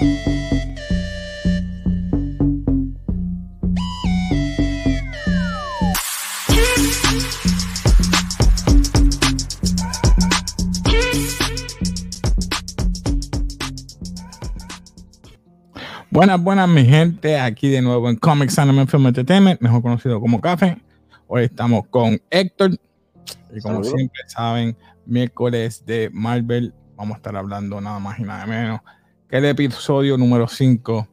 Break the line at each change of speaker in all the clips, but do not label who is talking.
Buenas, buenas, mi gente. Aquí de nuevo en Comics Anime Film Entertainment, mejor conocido como Café. Hoy estamos con Héctor. Y como siempre saben, miércoles de Marvel, vamos a estar hablando nada más y nada menos el episodio número 5,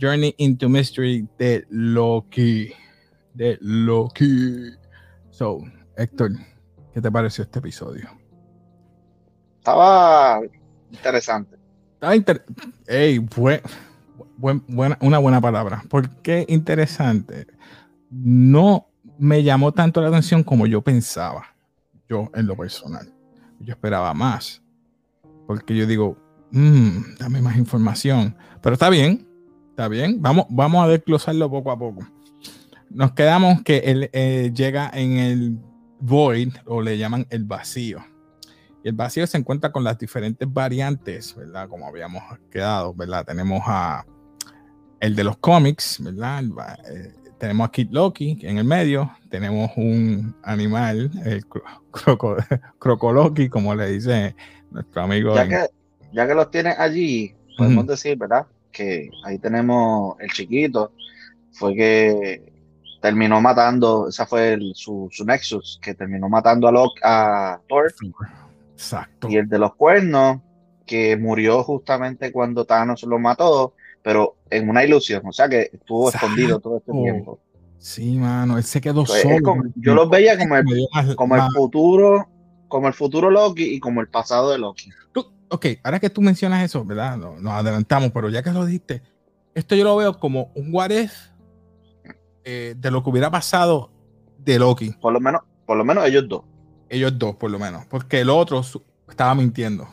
Journey into Mystery de Loki. De Loki. So, Héctor, ¿qué te pareció este episodio?
Estaba interesante.
Estaba interesante. Ey, fue buena, una buena palabra. ¿Por qué interesante? No me llamó tanto la atención como yo pensaba, yo en lo personal. Yo esperaba más, porque yo digo, mmm, dame más información. Pero está bien, está bien. Vamos, vamos a desglosarlo poco a poco. Nos quedamos que él eh, llega en el void, o le llaman el vacío. Y el vacío se encuentra con las diferentes variantes, ¿verdad? Como habíamos quedado, ¿verdad? Tenemos a el de los cómics, ¿verdad? Eh, tenemos a Kid Loki en el medio, tenemos un animal, el croco, Loki, como le dice nuestro amigo.
Ya, que, ya que los tienes allí, podemos decir, ¿verdad? Que ahí tenemos el chiquito, fue que terminó matando, esa fue su, Nexus, que terminó matando a, Loki, a Thor.
Exacto.
Y el de los cuernos, que murió justamente cuando Thanos lo mató, pero en una ilusión, o sea que estuvo escondido todo este tiempo.
Sí, mano, él se quedó pues, solo.
yo los veía como el, como el futuro, como el futuro Loki y como el pasado de Loki.
Ok, ahora que tú mencionas eso, ¿verdad? Nos, adelantamos, pero ya que lo dijiste, esto yo lo veo como un what eh, de lo que hubiera pasado de Loki.
Por lo menos, por lo menos ellos dos.
Ellos dos, por lo menos, porque el otro estaba mintiendo.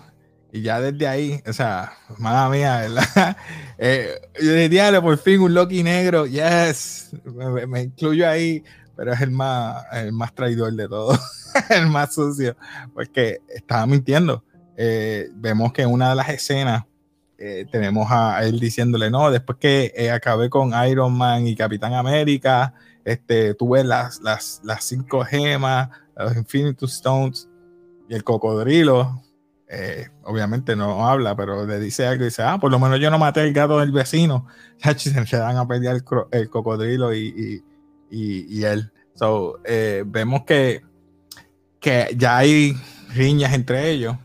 Y ya desde ahí, o sea, madre mía, ¿verdad? Eh, yo diría, por fin un Loki negro, yes, me, incluyo ahí, pero es el más, el más traidor de todos, el más sucio, porque estaba mintiendo. Eh, vemos que en una de las escenas eh, tenemos a él diciéndole, no, después que acabé con Iron Man y Capitán América, este, tuve las, las, las cinco gemas, los Infinity Stones y el cocodrilo eh, obviamente no habla, pero le dice algo y dice, ah, por lo menos yo no maté el gato del vecino. Se dan a pelear el, cocodrilo y, él. So, eh, vemos que, que ya hay riñas entre ellos.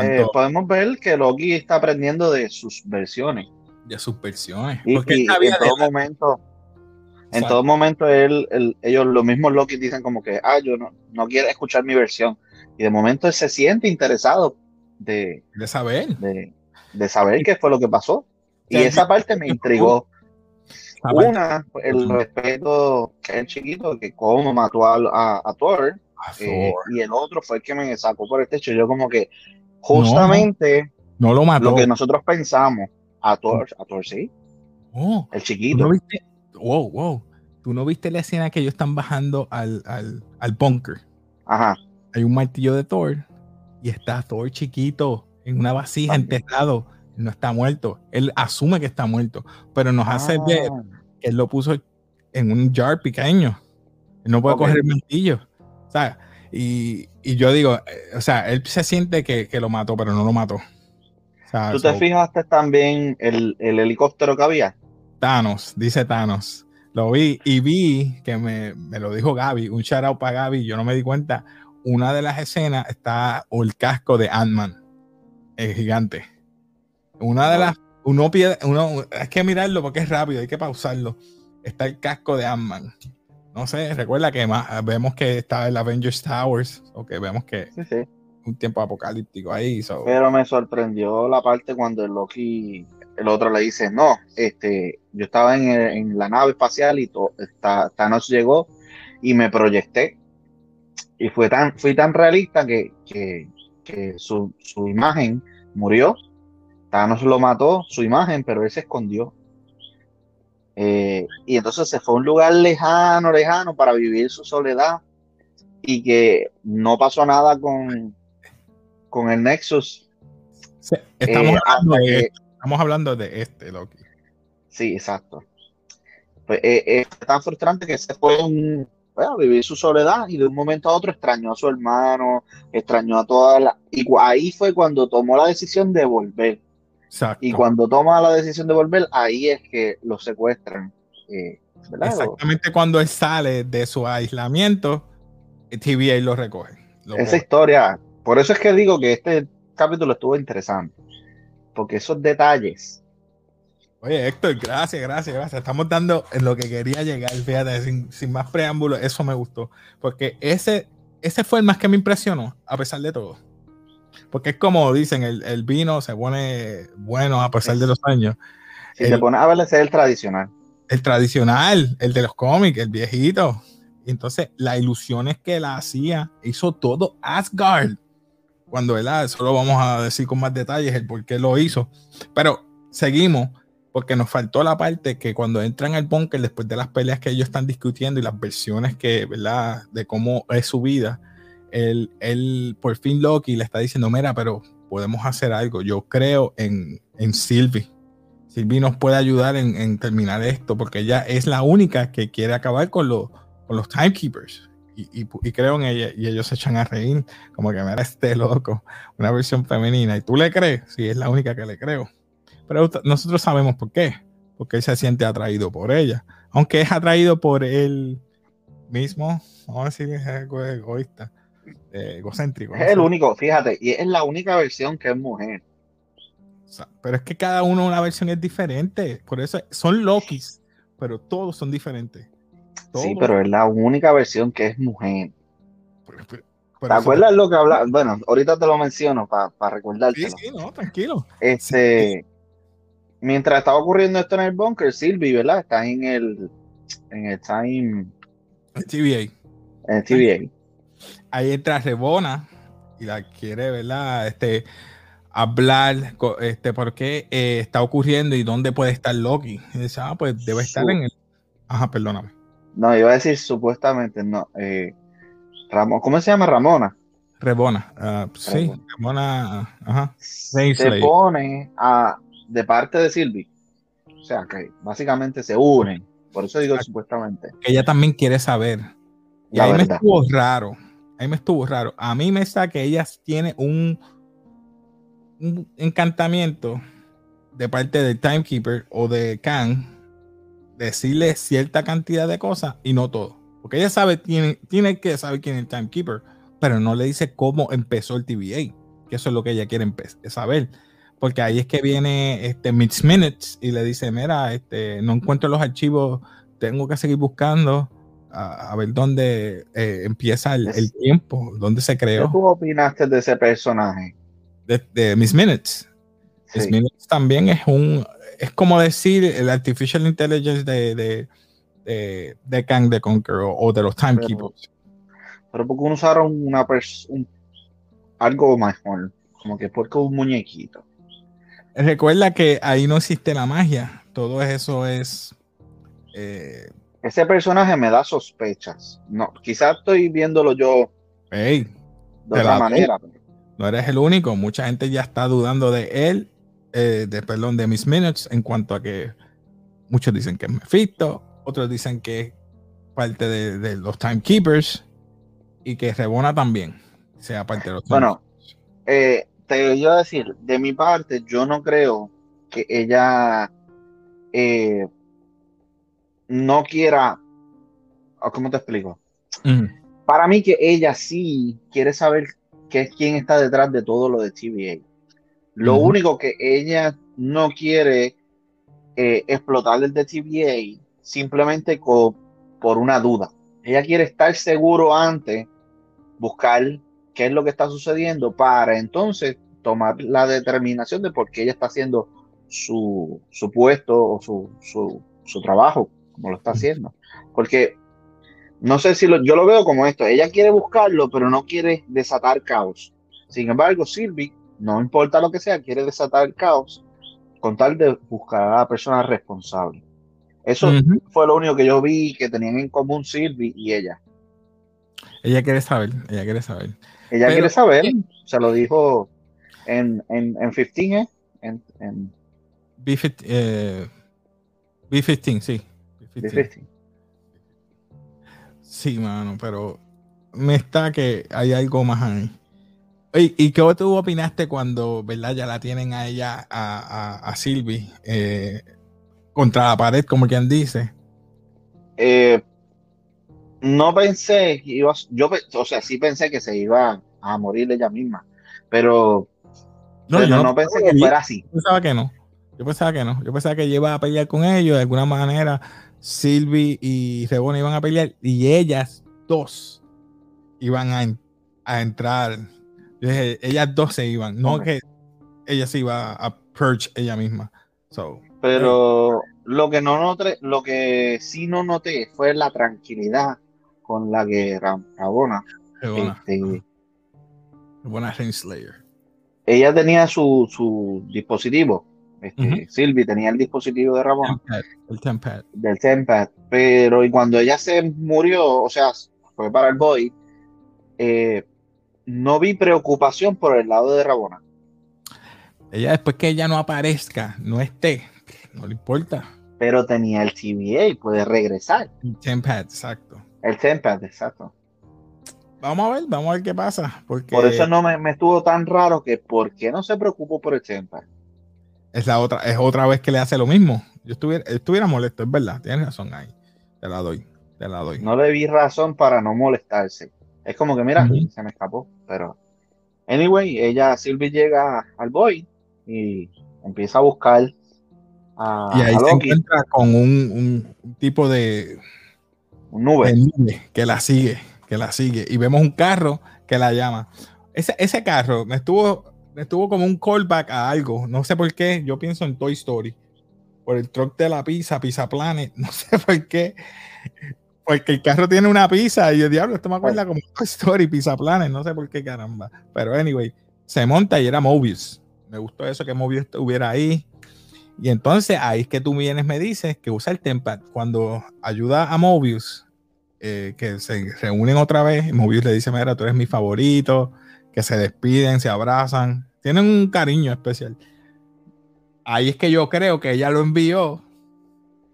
Eh, podemos ver que Loki está aprendiendo de sus versiones.
De sus versiones.
Porque en todo momento, en todo momento él, ellos, los mismos Loki dicen como que, ah, yo no, no quiero escuchar mi versión y de momento él se siente interesado de,
de saber.
De, saber qué fue lo que pasó. Y esa parte me intrigó. Una, el respeto que es chiquito, que cómo mató a, a, Thor. Eh, y el otro fue el que me sacó por el techo. Yo como que justamente
no, lo mató.
Lo que nosotros pensamos, a Thor, a Thor sí.
Oh,
el chiquito.
Wow, wow. ¿Tú no viste la escena que ellos están bajando al, al, al bunker?
Ajá
hay un martillo de Thor y está Thor chiquito en una vasija enterrado. No está muerto. Él asume que está muerto, pero nos hace ver ah. que él lo puso en un jar pequeño. Él no puede coger el martillo. O sea, y, y, yo digo, eh, o sea, él se siente que, que lo mató, pero no lo mató.
¿Tú te fijaste también el, el, helicóptero que había?
Thanos, dice Thanos. Lo vi y vi que me, me lo dijo Gaby, un shout out para Gaby, yo no me di cuenta una de las escenas está el casco de Ant-Man, el gigante. Una de las, uno pide, uno, hay que mirarlo porque es rápido, hay que pausarlo. Está el casco de Ant-Man. No sé, recuerda que más, vemos que está el Avengers Towers, o que vemos que
sí,
un tiempo apocalíptico ahí.
Pero me sorprendió la parte cuando el Loki, el otro le dice, no, este, yo estaba en, la nave espacial y Thanos llegó y me proyecté y fue tan, fui tan realista que, su, imagen murió. Thanos lo mató, su imagen, pero él se escondió. Eh, y entonces se fue a un lugar lejano, lejano para vivir su soledad y que no pasó nada con, con el Nexus.
estamos, eh, hablando de, estamos hablando de este Loki.
Sí, exacto. Pues eh, es tan frustrante que se fue un, a vivir su soledad y de un momento a otro extrañó a su hermano, extrañó a toda la... Y ahí fue cuando tomó la decisión de volver.
Exacto.
Y cuando toma la decisión de volver, ahí es que lo secuestran. Eh.
Exactamente cuando él sale de su aislamiento, TVA lo recoge. lo
Esa
coge.
historia, por eso es que digo que este capítulo estuvo interesante. Porque esos detalles,
Oye, Héctor, gracias, gracias, gracias. Estamos dando en lo que quería llegar, fíjate, sin, sin más preámbulos, eso me gustó. Porque ese, ese fue el más que me impresionó, a pesar de todo. Porque es como dicen, el, el vino se pone bueno a pesar de los años.
si
El-
te pones a ver, ese es el tradicional.
El tradicional, el de los cómics, el viejito. Y entonces, las ilusiones que él hacía, hizo todo Asgard. Cuando él, ah, eso lo vamos a decir con más detalles, el por qué lo hizo. Pero seguimos, porque nos faltó la parte que cuando entran al búnker, después de las peleas que ellos están discutiendo y las versiones que, ¿verdad?, de cómo es su vida, él, él por fin Loki le está diciendo, mira, pero podemos hacer algo. Yo creo en, en Sylvie. Sylvie nos puede ayudar en, en terminar esto, porque ella es la única que quiere acabar con, con los timekeepers. Y, y- creo en ella, y ellos se echan a reír, como que mira este loco, una versión femenina. ¿Y tú le crees? Sí, es la única que le creo. Pero nosotros sabemos por qué, porque él se siente atraído por ella, aunque es atraído por él mismo, vamos a decir es algo egoísta, eh, egocéntrico.
Es el único, fíjate, y es la única versión que es mujer.
O sea, pero es que cada uno una versión es diferente. Por eso son Lokis, pero todos son diferentes.
Sí, pero es la única versión que es mujer. ¿Te acuerdas lo que habla? Bueno, ahorita te lo menciono para
Sí,
recordártelo.
sí, no, tranquilo.
Este, mientras estaba ocurriendo esto en el bunker, Sylvie, ¿verdad? Está en el, en el time,
TVA.
en el TVA.
Ahí entra Rebona y la quiere, ¿verdad? Este, hablar, este, por qué eh, está ocurriendo y dónde puede estar Loki. Y dice, ah, pues debe estar
Su-
en el. Ajá, perdóname.
No, iba a decir supuestamente, no. Eh, Ramón, ¿cómo se llama Ramona?
Rebona. ah, sí,
Rebona.
Ajá.
Se pone a, de parte de Sylvie. O sea, que básicamente se unen. Por eso digo
Exacto.
supuestamente.
ella también quiere saber. Y
La
ahí me
verdad.
estuvo raro. Ahí me estuvo raro. A mí me está que ella tiene un, encantamiento de parte del Timekeeper o de Khan decirle cierta cantidad de cosas y no todo. Porque ella sabe, tiene, tiene que saber quién es el Timekeeper, pero no le dice cómo empezó el TVA. Que eso es lo que ella quiere saber. Porque ahí es que viene este Mitch Minutes y le dice, mira, este, no encuentro los archivos tengo que seguir buscando a, a ver dónde eh, empieza el, el tiempo, dónde se
¿Qué
creó.
tú opinaste de ese personaje?
De, de Miss Minutes. Miss. Minutes también es un, es como decir el artificial intelligence de, de, de, de Kang the Conqueror o, de los Timekeepers.
Pero porque uno usaron una un- algo mejor. Como que porque un muñequito.
Recuerda que ahí no existe la magia, todo eso es... eh,
Ese personaje me da sospechas. No, quizás estoy viéndolo yo de otra
la-
manera. pero-
no eres el único, mucha gente ya está dudando de él, eh, de perdón, de Miss Minutes, en cuanto a que muchos dicen que es Mephisto, otros dicen que es parte de, de los Timekeepers y que Rebona también sea parte de los
Bueno. Eh, te iba a decir, de mi parte, yo no creo que ella eh, no quiera, o ¿cómo te explico? Para mí que ella sí quiere saber qué es quién está detrás de todo lo de TVA. Lo único que ella no quiere eh, explotar desde TVA simplemente por una duda. Ella quiere estar seguro antes, buscar qué es lo que está sucediendo para entonces tomar la determinación de por qué ella está haciendo su, su puesto o su, su, su trabajo, como lo está haciendo. Porque no sé si lo- yo lo veo como esto, ella quiere buscarlo, pero no quiere desatar caos. Sin embargo, Sylvie, no importa lo que sea, quiere desatar caos con tal de buscar a la persona responsable. Eso fue lo único que yo vi que tenían en común Sylvie y ella.
Ella quiere saber, ella quiere saber.
Ella
Pero-
quiere saber, se lo dijo en, en, en 15, ¿eh? en, en
B15, eh, B15 sí. B15.
B15.
Sí, mano, pero me está que hay algo más ahí. Oye, ¿Y qué tú opinaste cuando, verdad, ya la tienen a ella, a, a, a Sylvie, eh, contra la pared, como quien dice?
Eh, no pensé que iba, yo, o sea, sí pensé que se iba a morir ella misma, pero, pero
yo
no, pensé que
yo
fuera así.
pensaba que no. Yo pensaba que no. Yo pensaba que ella iba a pelear con ellos. De alguna manera, Sylvie y Rebona iban a pelear y ellas dos iban a, en- a entrar. Yo dije, ellas dos se iban, no que ella se iba a purge ella misma. So,
Pero lo que no noté, lo que sí no noté fue la tranquilidad con la que Ra- Rabona,
Rebona,
este,
Rebona Renslayer.
ella tenía su, su dispositivo, este,
Ujú.
Sylvie tenía el dispositivo de Rabona,
Tempad, El Tempad.
del Tempad, pero y cuando ella se murió, o sea, fue para el boy, eh, no vi preocupación por el lado de Rabona.
Ella después que ella no aparezca, no esté, no le importa.
pero tenía el TVA, puede regresar.
El Tempad, exacto.
El Tempad, exacto.
Vamos a ver, vamos a ver qué pasa. Porque
Por eso no me, me estuvo tan raro que ¿por qué no se preocupó por el Tempad?
Es la otra, es otra vez que le hace lo mismo. Yo estuviera, estuviera molesto, es verdad, tienes razón ahí. Te la doy, te la doy.
No le vi razón para no molestarse. Es como que, mira, se me escapó. Pero, anyway, ella, Sylvie llega al boy y empieza a buscar a,
y ahí
a
se encuentra con un, un tipo de,
un nube.
de nube que la sigue, que la sigue. Y vemos un carro que la llama. Ese, ese carro me estuvo, estuvo como un callback a algo. No sé por qué. Yo pienso en Toy Story. Por el truck de la pizza, Pizza Planet. No sé por qué. Porque el carro tiene una pizza y yo, diablo, esto me acuerda como Toy Story, Pizza Planet. No sé por qué, caramba. Pero anyway, se monta y era Mobius. Me gustó eso que Mobius estuviera ahí. Y entonces ahí es que tú vienes, me dices que usa el Tempad. Cuando ayuda a Mobius, eh, que se reúnen otra vez, Mobius le dice, mira, tú eres mi favorito, que se despiden, se abrazan, tienen un cariño especial. Ahí es que yo creo que ella lo envió.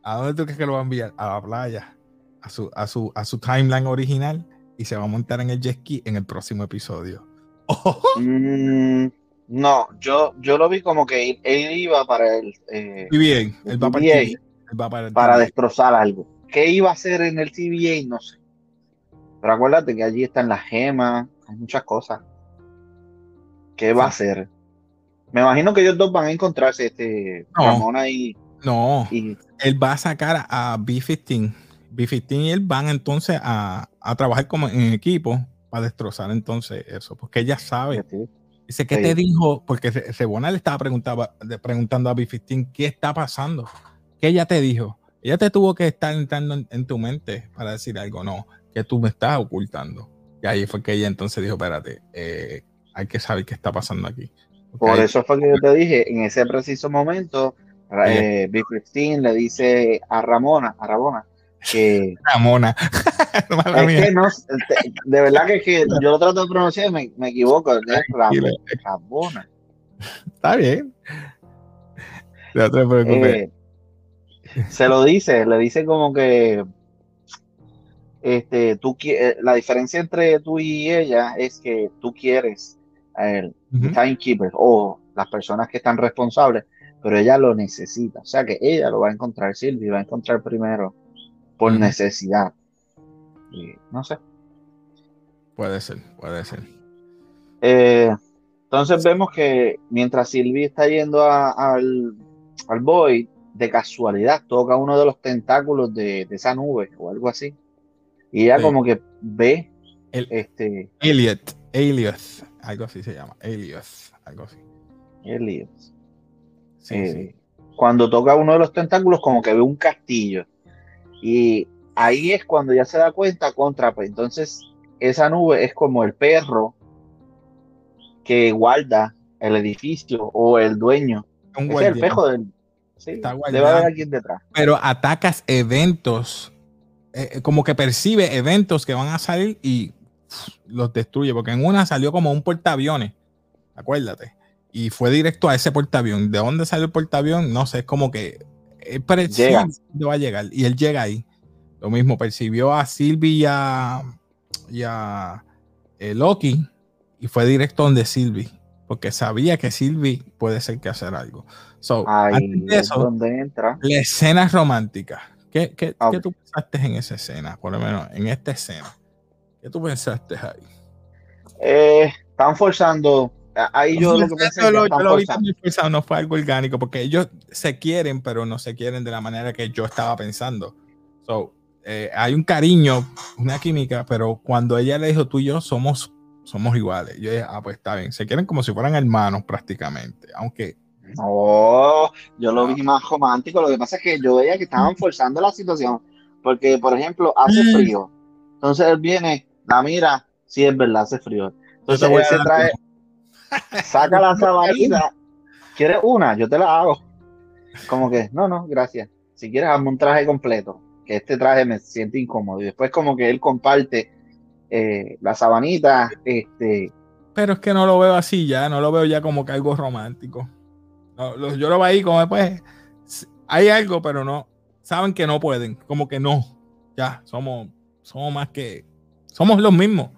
¿A dónde tú crees que lo va a enviar? A la playa, a su, a su, a su timeline original y se va a montar en el jet ski en el próximo episodio.
Mm, no, yo, yo lo vi como que él, él iba para el, eh,
Muy bien, él va para el él va para el
para
TVA.
destrozar algo. ¿Qué iba a hacer en el TVA? No sé. Pero acuérdate que allí están las gemas, hay muchas cosas. ¿Qué va a hacer? Me imagino que ellos dos van a encontrarse, este,
No.
Ramona y,
No,
y
él va a sacar a B15. B15 y él van entonces a, a trabajar como en equipo para destrozar entonces eso, porque ella sabe. Dice, ¿qué
Sí.
te dijo? Porque Rebona le estaba preguntaba- preguntando a B15, ¿qué está pasando? ¿Qué ella te dijo? Ella te tuvo que estar entrando en, en tu mente para decir algo, no, que tú me estás ocultando. Y ahí fue que ella entonces dijo, espérate, eh, hay que saber qué está pasando aquí.
Por eso fue que yo te dije, en ese preciso momento,
Ella-
eh, B15 le dice a Ramona, a Ramona, que
Ramona.
Es que no, de verdad que, es que yo lo trato de pronunciar y me, me equivoco, es
Tranquila.
Ram- Ramona.
Está bien. No te preocupes.
Eh, se lo dice, le dice como que este, tú eh, la diferencia entre tú y ella es que tú quieres el
Ujú.
timekeeper o las personas que están responsables, pero ella lo necesita. O sea que ella lo va a encontrar, Silvia va a encontrar primero por necesidad. Y no sé.
Puede ser, puede ser.
Eh, entonces vemos que mientras Sylvie está yendo a- al, al Void, de casualidad toca uno de los tentáculos de, de esa nube o algo así. Y ella
Sí.
como que ve
El
este
Elliot, Elliot, algo así se llama, Elliot, algo así.
Elliot.
Sí,
Eh,
sí.
Cuando toca uno de los tentáculos, como que ve un castillo. Y ahí es cuando ya se da cuenta contra, pues entonces esa nube es como el perro que guarda el edificio o el dueño.
Un
es el
guardián.
pejo del. Sí,
Está
debe haber alguien detrás.
Pero atacas eventos, eh, eh, como que percibe eventos que van a salir y los destruye, porque en una salió como un portaaviones, acuérdate. y fue directo a ese portaavión. ¿De dónde salió el portaavión? No sé, es como que él
Llega.
dónde va a llegar y él llega ahí. Lo mismo, percibió a Sylvie y a, y a, eh, Loki y fue directo donde Sylvie, porque sabía que Sylvie puede ser que hacer algo. So, antes de
es donde entra.
la escena romántica. ¿Qué, qué, qué tú pensaste en esa escena? Por lo menos en esta escena. ¿Qué tú pensaste ahí?
Eh, están forzando. Ahí yo lo que pensé es
Yo
que
lo-
están
yo lo vi
forzando.
también forzado, no fue algo orgánico, porque ellos se quieren, pero no se quieren de la manera que yo estaba pensando. So, eh, hay un cariño, una química, pero cuando ella le dijo tú y yo somos, somos iguales, yo dije, ah, pues está bien, se quieren como si fueran hermanos prácticamente, aunque
No, yo lo vi más romántico. Lo que pasa es que yo veía que estaban forzando la situación. Porque, por ejemplo, hace
Mm.
frío. Entonces él viene, la mira, sí es verdad, hace frío. Entonces él
a
se trae, saca la sabanita. ¿Quieres una? Yo te la hago. Como que, no, no, gracias. Si quieres, hazme un traje completo. Que este traje me siente incómodo. Y después, como que él comparte eh, la sabanita, este,
Pero es que no lo veo así ya, no lo veo ya como que algo romántico. No, lo- yo lo veo ahí como pues s- hay algo, pero no, saben que no pueden, como que no. Ya, somos, somos más que, somos los mismos.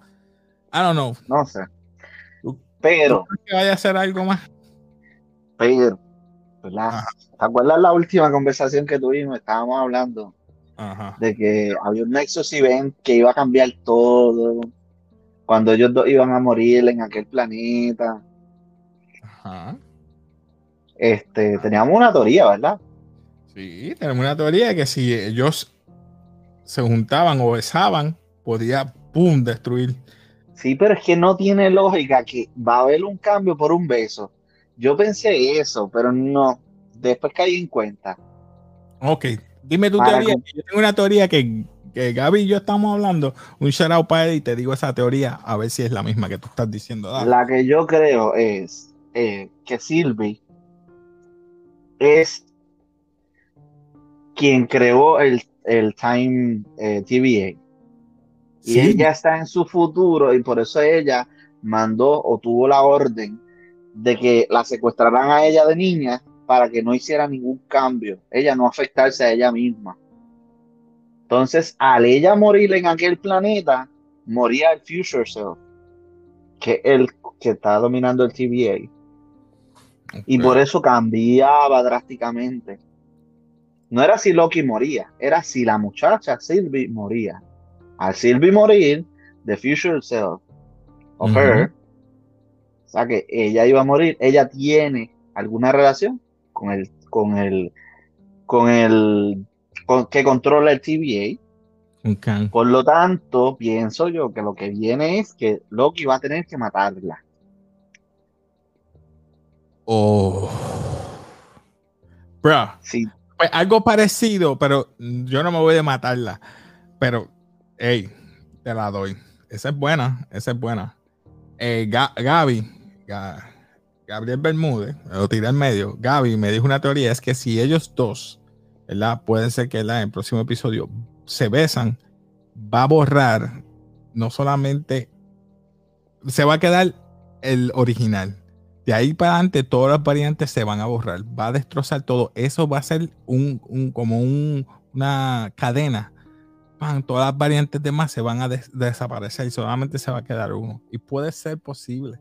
I don't know.
no sé. Pero,
¿Tú crees que vaya a ser algo más?
pero, ¿verdad? ¿Te acuerdas la última conversación que tuvimos? Estábamos hablando
Ajá.
de que había un Nexus Event que iba a cambiar todo. Cuando ellos dos iban a morir en aquel planeta.
Ajá.
Este, teníamos una teoría, ¿verdad?
Sí, tenemos una teoría de que si ellos se juntaban o besaban, podía, pum, destruir.
Sí, pero es que no tiene lógica que va a haber un cambio por un beso. Yo pensé eso, pero no. Después caí en cuenta.
Ok, dime tu
Para
teoría.
con-
Yo tengo una teoría que, que Gaby y yo estamos hablando. Un shout out para él y te digo esa teoría a ver si es la misma que tú estás diciendo. Dale.
La que yo creo es eh, que Sylvie es quien creó el, el Time eh, TVA. Y
Sí.
ella está en su futuro y por eso ella mandó o tuvo la orden de que la secuestraran a ella de niña para que no hiciera ningún cambio, ella no afectarse a ella misma. Entonces, al ella morir en aquel planeta, moría el Future Self, que el que está dominando el TVA. Y por eso cambiaba drásticamente. No era si Loki moría, era si la muchacha Sylvie moría. Al Sylvie morir, The Future Self of her, o sea que ella iba a morir, ella tiene alguna relación con el, con el, con el, con- que controla el TVA. Por lo tanto, pienso yo que lo que viene es que Loki va a tener que matarla.
Oh. Bro,
Sí,
pues algo parecido, pero yo no me voy a matarla. Pero, hey, te la doy. Esa es buena, esa es buena. Eh, Ga- Gaby, Ga- Gabriel Bermúdez, lo tiré en medio. Gaby me dijo una teoría: es que si ellos dos, ¿verdad? Pueden ser que ¿verdad? en el próximo episodio se besan, va a borrar no solamente, se va a quedar el original. De ahí para adelante, todas las variantes se van a borrar. Va a destrozar todo. Eso va a ser un, un- como un- una cadena. Pan, todas las variantes demás se van a des- desaparecer y solamente se va a quedar uno. Y puede ser posible.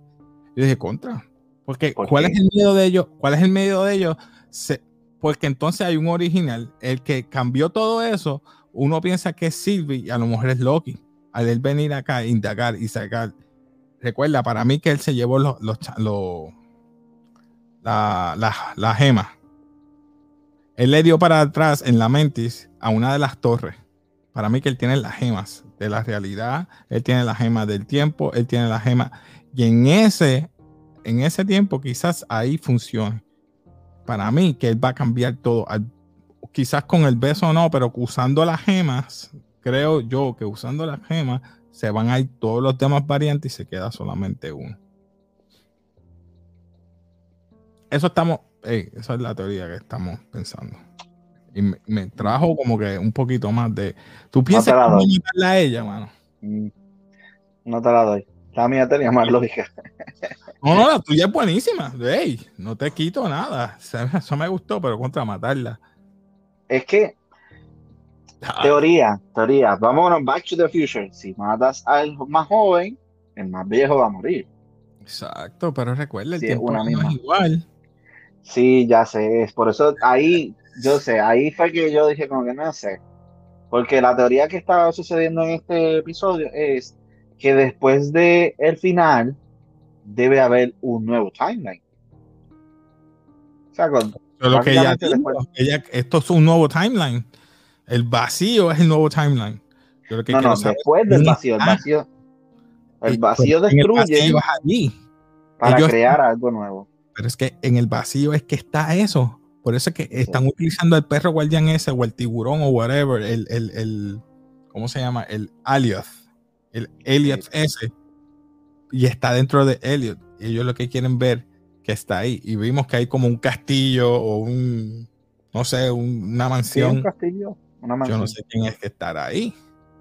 Yo dije, contra. Porque,
¿Por
¿cuál
qué?
es el miedo de ellos? ¿Cuál es el miedo de ellos? Se- porque entonces hay un original. El que cambió todo eso, uno piensa que es Sylvie y a lo mejor es Loki. Al él venir acá indagar y sacar. Recuerda, para mí que él se llevó los, los, cha- los- la, la, la gema. Él le dio para atrás en la mentis a una de las torres. Para mí que él tiene las gemas de la realidad, él tiene la gema del tiempo, él tiene la gema. Y en ese, en ese tiempo quizás ahí funcione. Para mí que él va a cambiar todo. Quizás con el beso no, pero usando las gemas, creo yo que usando las gemas se van a ir todos los demás variantes y se queda solamente uno. Eso estamos, esa es la teoría que estamos pensando. Y me, me trajo como que un poquito más de. ¿Tú piensas
doy.
voy a ella, mano?
mm, no te la doy. La mía tenía más lógica.
No, no, la tuya es buenísima. Hey, no te quito nada. Eso me gustó, pero contra matarla.
Es que,
Ah,
teoría, teoría, vámonos back to the future. Si matas al más joven, el más viejo va a morir.
Exacto, pero recuerda, el
Sí, es
tiempo
una
no
misma.
es igual.
Sí, ya sé, es por eso ahí, yo sé, ahí fue que yo dije como que no sé, porque la teoría que estaba sucediendo en este episodio es que después de el final debe haber un nuevo timeline. O sea, con-
Pero lo que ella
Básicamente
dijo,
después-
ella, esto es un nuevo timeline. El vacío es el nuevo timeline. Yo lo que
no, no,
saber
después del vacío, el vacío, el
eh,
vacío
pues, en el
destruye
vacío allí.
para
ellos-
crear algo nuevo.
Pero es que en el vacío es que está eso. Por eso es que están utilizando el perro guardián ese o el tiburón o whatever, el, el, el ¿cómo se llama? El Elliot. El Elliot ese. Y está dentro de Elliot. Y ellos lo que quieren ver que está ahí. Y vimos que hay como un castillo o un, no sé, un- una
Sí, un
mansión.
castillo, una
Yo
mansión.
no sé quién es que estará ahí.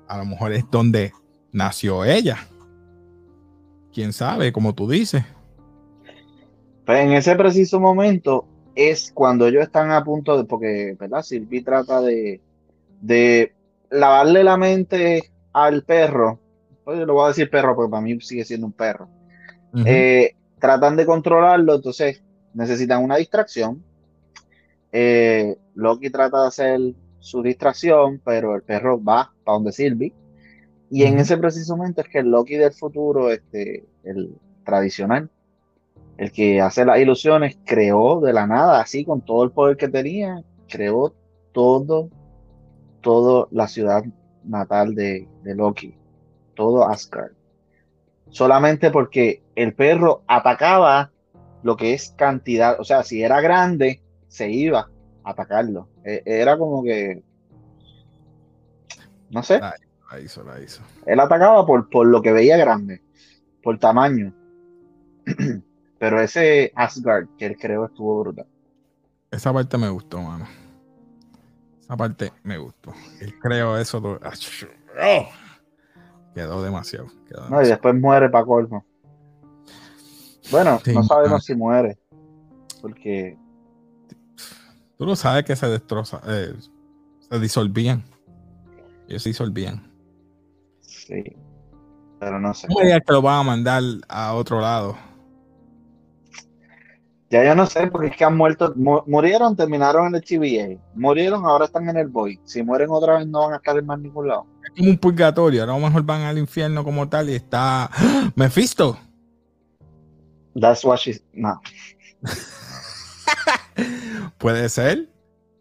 A lo mejor es donde nació ella. Quién sabe, como tú dices.
Pues en ese preciso momento es cuando ellos están a punto de, porque, ¿verdad? Silvi trata de, de lavarle la mente al perro. Pues yo lo voy a decir perro porque para mí sigue siendo un perro.
Ujú.
Eh, tratan de controlarlo, entonces necesitan una distracción. Eh, Loki trata de hacer su distracción, pero el perro va para donde Sylvie. Y en ese preciso momento es que el Loki del futuro, este, el tradicional, el que hace las ilusiones, creó de la nada, así con todo el poder que tenía, creó todo, todo la ciudad natal de, de Loki, todo Asgard. Solamente porque el perro atacaba lo que es cantidad, o sea, si era grande, se iba a atacarlo. E- Era como que, no sé,
La hizo, la hizo.
él atacaba por, por lo que veía grande, por tamaño. Pero ese Asgard que él creó estuvo brutal.
Esa parte me gustó, mano. Esa parte me gustó. Él creo eso. lo- ¡Oh! Quedó demasiado. quedó
No, y después muere para colmo. Bueno,
Sí,
no
ah.
sabemos si muere. Porque
Tú no sabes que se destroza. eh, se disolvían. Ellos se disolvían.
sí. Pero no sé.
No que lo van a mandar a otro lado.
Ya yo no sé, porque es que han muerto. mu- murieron, terminaron en el TVA. Murieron, ahora están en el Void. Si mueren otra vez, no van a estar en más ningún lado.
Es como un purgatorio. A lo mejor van al infierno como tal y está. ¡Ah! Mephisto.
That's what she. No.
Puede ser.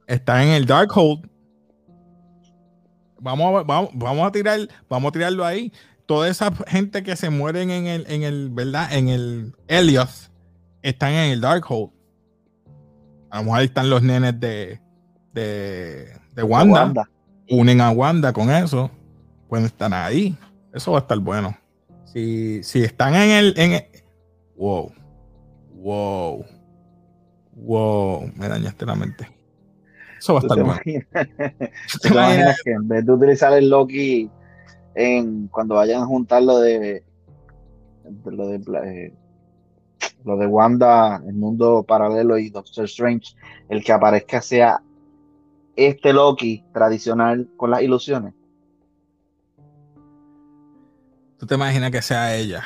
Está en el Darkhold. Vamos a, vamos, vamos a tirar, vamos a tirarlo ahí. Toda esa gente que se mueren en el, en el, ¿verdad? En el Elliot están en el Darkhold. A lo mejor ahí están los nenes de, de, de Wanda.
Wanda.
Unen a Wanda con eso. Pueden estar ahí. Eso va a estar bueno. Si, si están en el, en el- Wow. Wow. Wow. Me dañaste la mente. Eso va a
¿Tú
estar bueno.
¿Te imaginas que en vez de utilizar el Loki en cuando vayan a juntar lo de, de lo de eh, lo de Wanda, el mundo paralelo y Doctor Strange, el que aparezca sea este Loki tradicional con las ilusiones?
¿Tú te imaginas que sea ella?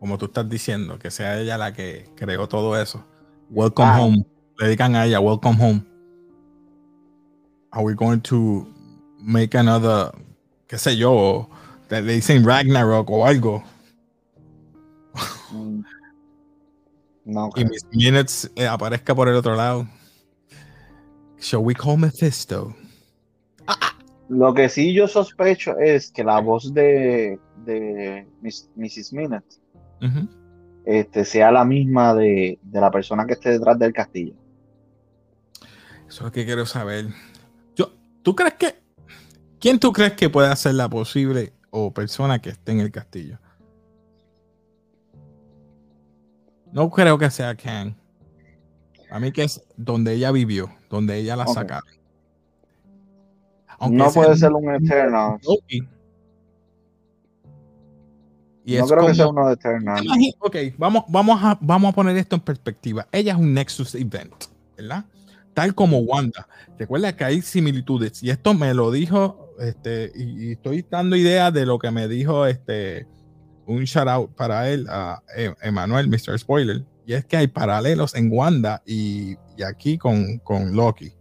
Como tú estás diciendo, que sea ella la que creó todo eso. Welcome
Ah.
home. Le dedican a ella, welcome home. Are we going to make another, qué sé yo, le le dicen Ragnarok o algo?
No,
Y. Miss Minutes eh, aparezca por el otro lado. Shall we call Mephisto?
Lo que sí yo sospecho es que la voz de, de Miss- Mrs. Minute
Ujú.
este, sea la misma de, de la persona que esté detrás del castillo.
Eso es lo que quiero saber. Yo, ¿Tú crees que... ¿Quién tú crees que puede ser la posible o persona que esté en el castillo? No creo que sea Kang. A mí que es donde ella vivió, donde ella la
Ok.
sacaron.
no
sea
puede ser un.
Y
no creo que sea uno de Eternal.
Ok, vamos, vamos, a, vamos a poner esto en perspectiva. Ella es un Nexus Event, ¿verdad? Tal como Wanda. Recuerda que hay similitudes. Y esto me lo dijo, este, y, y estoy dando idea de lo que me dijo este, un shout out para él, a E- Emanuel, Mr. Spoiler. Y es que hay paralelos en Wanda y, y aquí con, con Loki.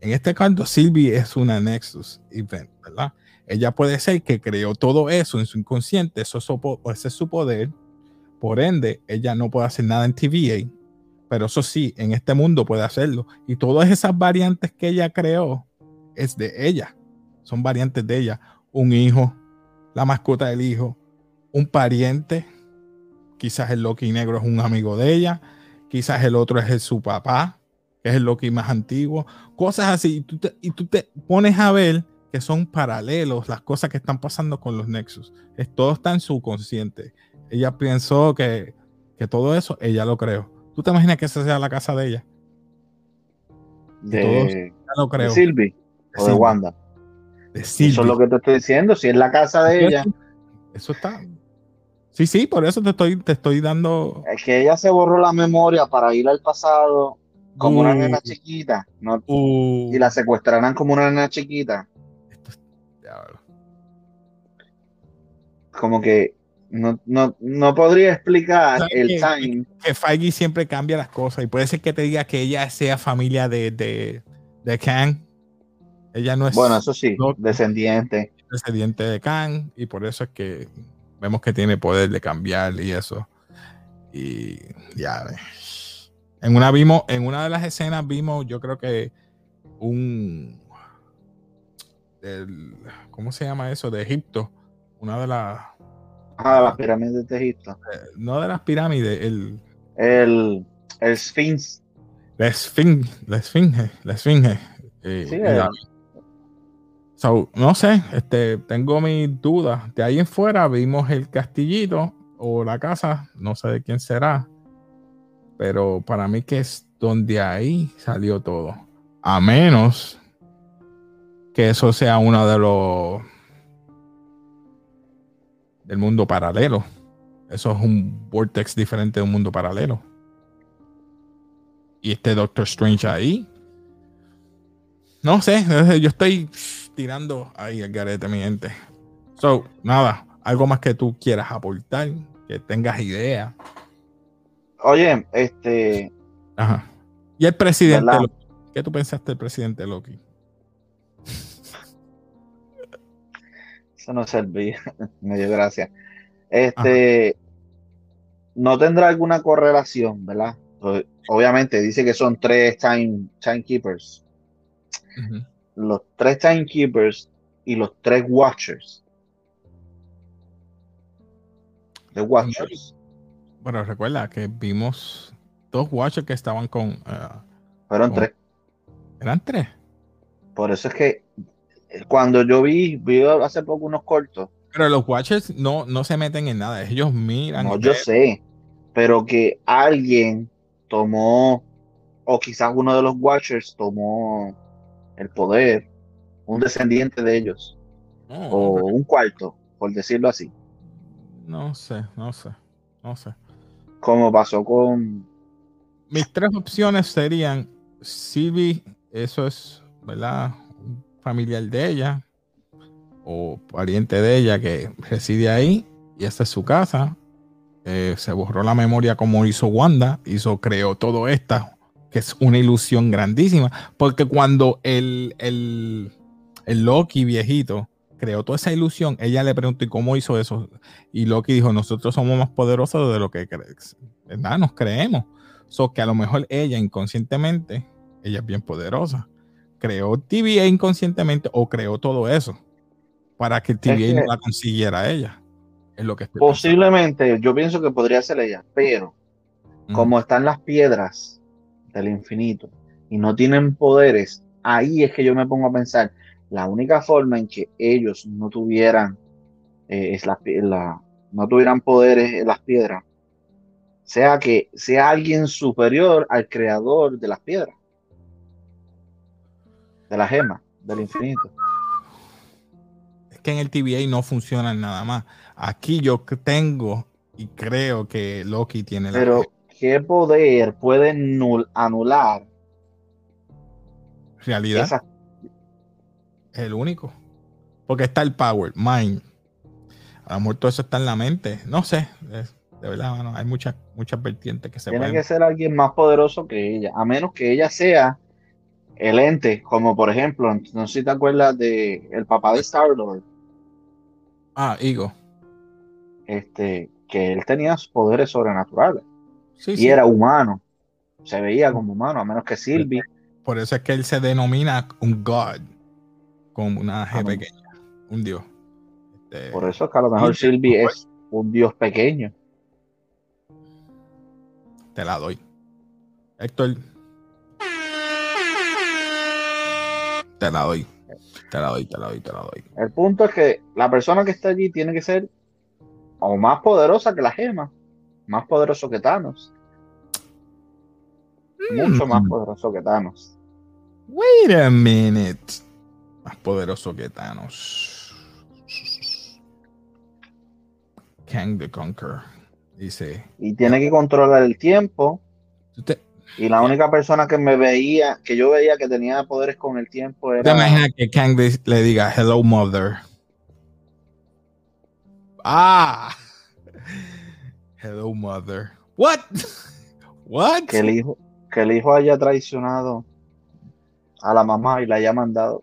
En este caso, Sylvie es una Nexus Event, ¿verdad? Ella puede ser que creó todo eso en su inconsciente, eso, es su poder. Por ende, ella no puede hacer nada en TVA, pero eso sí, en este mundo puede hacerlo. Y todas esas variantes que ella creó es de ella. Son variantes de ella. Un hijo, la mascota del hijo, un pariente. Quizás el Loki negro es un amigo de ella. Quizás el otro es el- su papá, que es el Loki más antiguo. Cosas así. Y tú te, y tú te pones a ver que son paralelos las cosas que están pasando con los Nexus. Es, todo está en su consciente. Ella pensó que, que todo eso, ella lo creó. ¿Tú te imaginas que esa sea la casa de ella?
De,
Ya lo
de
creo.
Sylvie o de. Wanda.
De
Eso es lo que te estoy diciendo. Si es la casa de ella,
Eso está. Sí, sí, por eso te estoy, te estoy dando.
es que ella se borró la memoria para ir al pasado como una
Uh.
nena chiquita. ¿no?
Uh,
Y la secuestrarán como una nena chiquita.
esto es-.
Como que no, no, no podría explicar
¿Sabes
el time.
Que Feige siempre cambia las cosas y puede ser que te diga que ella sea familia de, de, de Kang. Ella no es
Bueno, eso sí,
no-
descendiente.
descendiente de Kang y por eso es que vemos que tiene poder de cambiar y eso. Y ya. En una vimos, en una de las escenas vimos, yo creo que un del- ¿cómo se llama eso? De Egipto. Una de las
Ah, las pirámides de Egipto.
eh, no de las pirámides, el
El, el Sphinx.
la esfinge, la esfinge, la esfinge. eh,
Sí,
So, no sé, este, tengo mis dudas. De ahí en fuera vimos el castillito o la casa, no sé de quién será, pero para mí que es donde ahí salió todo. A menos que eso sea uno de los del mundo paralelo. Eso es un vortex diferente de un mundo paralelo. Y este Doctor Strange ahí. No sé, yo estoy tirando ahí el garete, mi gente. So, nada, algo más que tú quieras aportar, que tengas idea.
Oye, este,
Ajá. Y el presidente,
¿Verdad?
Loki. ¿qué tú pensaste del presidente Loki?
eso no servía. Me dio gracia. Este, no tendrá alguna correlación, ¿verdad? Obviamente dice que son tres time, timekeepers. Los tres timekeepers y los tres watchers. The watchers.
Bueno, recuerda que vimos dos Watchers que estaban con. ah,
Fueron tres.
eran tres.
Por eso es que eh, cuando yo vi, vi hace poco unos cortos,
Pero los Watchers no, no se meten en nada. Ellos miran.
no, yo sé, pero que alguien tomó, o quizás uno de los Watchers tomó el poder, un descendiente de ellos,
No,
o un cuarto, por decirlo así,
no sé, no sé, no sé.
como pasó con,
Mis tres opciones serían Sylvie, eso es, ¿verdad? Un familiar de ella o pariente de ella que reside ahí y esta es su casa. Eh, se borró la memoria como hizo Wanda, hizo, creó todo esto, que es una ilusión grandísima, porque cuando el, el, el Loki viejito creó toda esa ilusión, ella le preguntó, ¿y cómo hizo eso? Y Loki dijo, nosotros somos más poderosos de lo que crees, ¿verdad? Nos creemos. So que a lo mejor ella inconscientemente, ella es bien poderosa, creó TVA inconscientemente o creó todo eso para que TVA
que-
no la consiguiera ella. Es lo que pensando.
posiblemente, yo pienso que podría ser ella, pero como están las piedras del infinito y no tienen poderes, ahí es que yo me pongo a pensar, la única forma en que ellos no tuvieran eh, es la, no tuvieran poderes en las piedras, sea que sea alguien superior al creador de las piedras, de la gema del infinito.
Es que en el TVA no funcionan nada más. Aquí yo tengo y creo que Loki tiene
la. Pero, ¿qué poder puede anular?
Realidad. Es el único. Porque está el power, mind. A lo mejor todo eso está en la mente. No sé. de verdad, hay muchas, muchas vertientes que se
Tiene que ser alguien más poderoso que ella. A menos que ella sea el ente, como por ejemplo, no sé si te acuerdas de el papá de Star Lord.
Ah, Igo.
Este, que él tenía poderes sobrenaturales. Y era humano. Se veía como humano, a menos que Sylvie.
Por eso es que él se denomina un God, como una G pequeña, un dios.
Este, por eso es que a lo mejor Sylvie es un dios pequeño.
Te la doy. Héctor, Te la doy. Te la doy, te la doy, te la doy.
El punto es que la persona que está allí tiene que ser o más poderosa que la gema, más poderoso que Thanos. Mucho más mm. poderoso que Thanos.
Wait a minute. Más poderoso que Thanos. Kang the Conqueror. Dice.
Y tiene que controlar el tiempo. Y la única persona que me veía, que yo veía que tenía poderes con el tiempo era.
¿Te imaginas que Kang le diga Hello Mother? Ah. Hello Mother. What? What?
Que el hijo, que el hijo haya traicionado a la mamá y la haya mandado.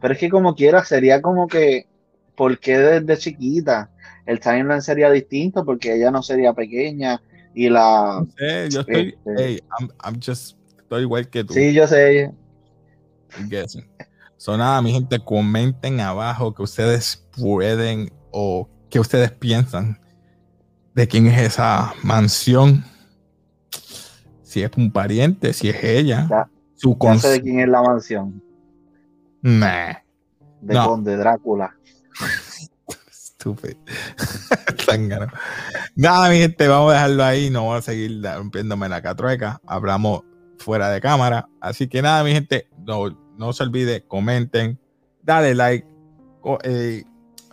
Pero es que como quiera, sería como que, ¿por qué desde chiquita? El timeline sería distinto porque ella no sería pequeña y la.
yo estoy. Este hey, I'm, just. Estoy igual que tú.
Sí, yo sé.
So, nada, mi gente, comenten abajo que ustedes pueden o que ustedes piensan de quién es esa mansión. Si es un pariente, si es ella.
su ya sé de quién es la mansión.
Nah.
De Conde Drácula.
Estúpido. Nada, mi gente, vamos a dejarlo ahí. No voy a seguir rompiéndome la catrueca. Hablamos fuera de cámara. Así que nada, mi gente, no, no se olvide, comenten, dale like, eh,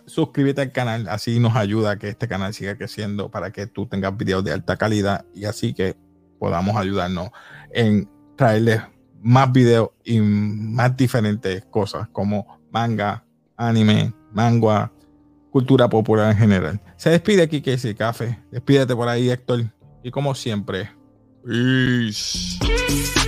suscríbete al canal. Así nos ayuda a que este canal siga creciendo para que tú tengas videos de alta calidad y así que podamos ayudarnos en traerles más videos y más diferentes cosas como manga, anime, manga, cultura popular en general. Se despide aquí Casey Café. Despídete por ahí, Héctor. Y como siempre, peace.